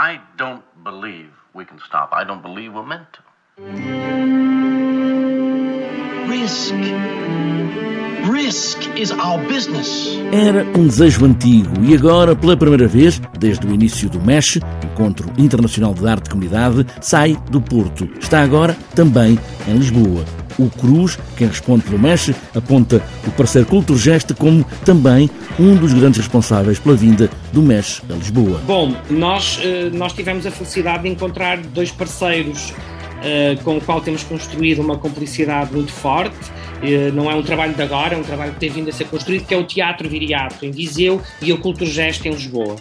I don't believe we can stop. I don't believe we're meant to. Risk. Risk is our business. Era um desejo antigo e agora, pela primeira vez, desde o início do MESH, Encontro Internacional de Arte de Comunidade, sai do Porto. Está agora também em Lisboa. O Cruz, quem responde pelo MESH, aponta o parceiro Culturgeste como também um dos grandes responsáveis pela vinda do MESH a Lisboa. Bom, nós, eh, nós tivemos a felicidade de encontrar dois parceiros uh, com o qual temos construído uma complicidade muito forte. Uh, não é um trabalho de agora, é um trabalho que tem vindo a ser construído, que é o Teatro Viriato, em Viseu, e o Culturgesto, em Lisboa.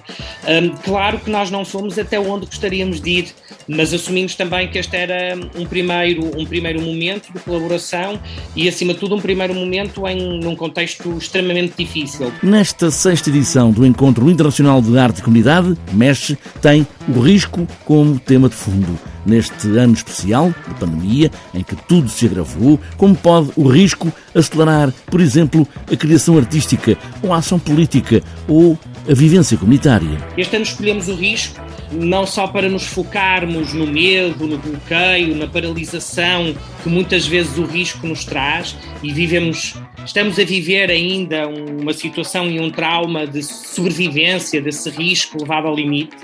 Claro que nós não fomos até onde gostaríamos de ir, mas assumimos também que este era um primeiro, um primeiro momento de colaboração e, acima de tudo, um primeiro momento em num contexto extremamente difícil. Nesta sexta edição do Encontro Internacional de Arte e Comunidade, MESH tem o risco como tema de fundo neste ano especial de pandemia, em que tudo se agravou, como pode o risco acelerar, por exemplo, a criação artística ou a ação política ou a vivência comunitária. Este ano escolhemos o risco não só para nos focarmos no medo, no bloqueio, na paralisação que muitas vezes o risco nos traz e vivemos, estamos a viver ainda uma situação e um trauma de sobrevivência desse risco levado ao limite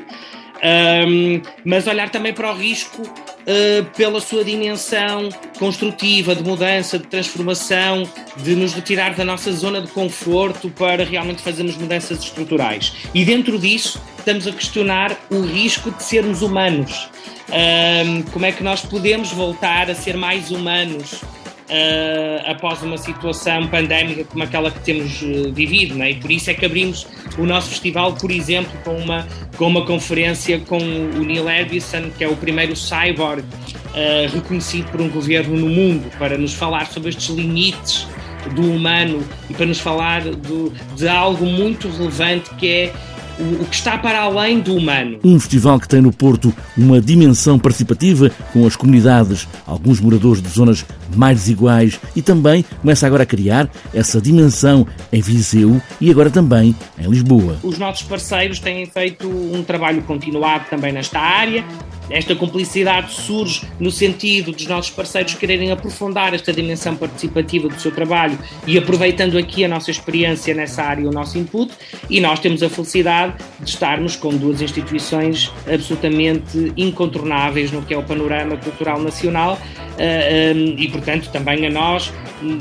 um, mas olhar também para o risco uh, pela sua dimensão construtiva, de mudança, de transformação, de nos retirar da nossa zona de conforto para realmente fazermos mudanças estruturais. E dentro disso, estamos a questionar o risco de sermos humanos. Um, como é que nós podemos voltar a ser mais humanos? Uh, após uma situação pandémica como aquela que temos uh, vivido, né? e por isso é que abrimos o nosso festival, por exemplo, com uma, com uma conferência com o Neil Harbison, que é o primeiro cyborg uh, reconhecido por um governo no mundo, para nos falar sobre estes limites do humano e para nos falar do, de algo muito relevante que é o, que está para além do humano. Um festival que tem no Porto uma dimensão participativa com as comunidades, alguns moradores de zonas mais desiguais e também começa agora a criar essa dimensão em Viseu e agora também em Lisboa. Os nossos parceiros têm feito um trabalho continuado também nesta área. Esta cumplicidade surge no sentido dos nossos parceiros quererem aprofundar esta dimensão participativa do seu trabalho e aproveitando aqui a nossa experiência nessa área, o nosso input, e nós temos a felicidade de estarmos com duas instituições absolutamente incontornáveis no que é o panorama cultural nacional eh, eh, e, portanto, também a nós,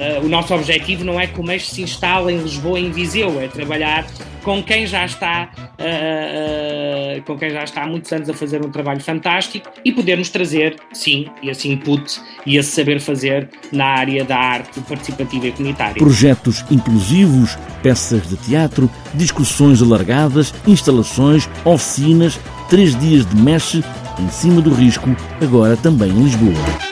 eh, o nosso objetivo não é que o se instale em Lisboa em Viseu, é trabalhar com quem já está com quem já está há muitos anos a fazer um trabalho fantástico e podermos trazer, sim, esse input e esse saber fazer na área da arte participativa e comunitária. Projetos inclusivos, peças de teatro, discussões alargadas, instalações, oficinas, três dias de mexe em cima do risco, agora também em Lisboa.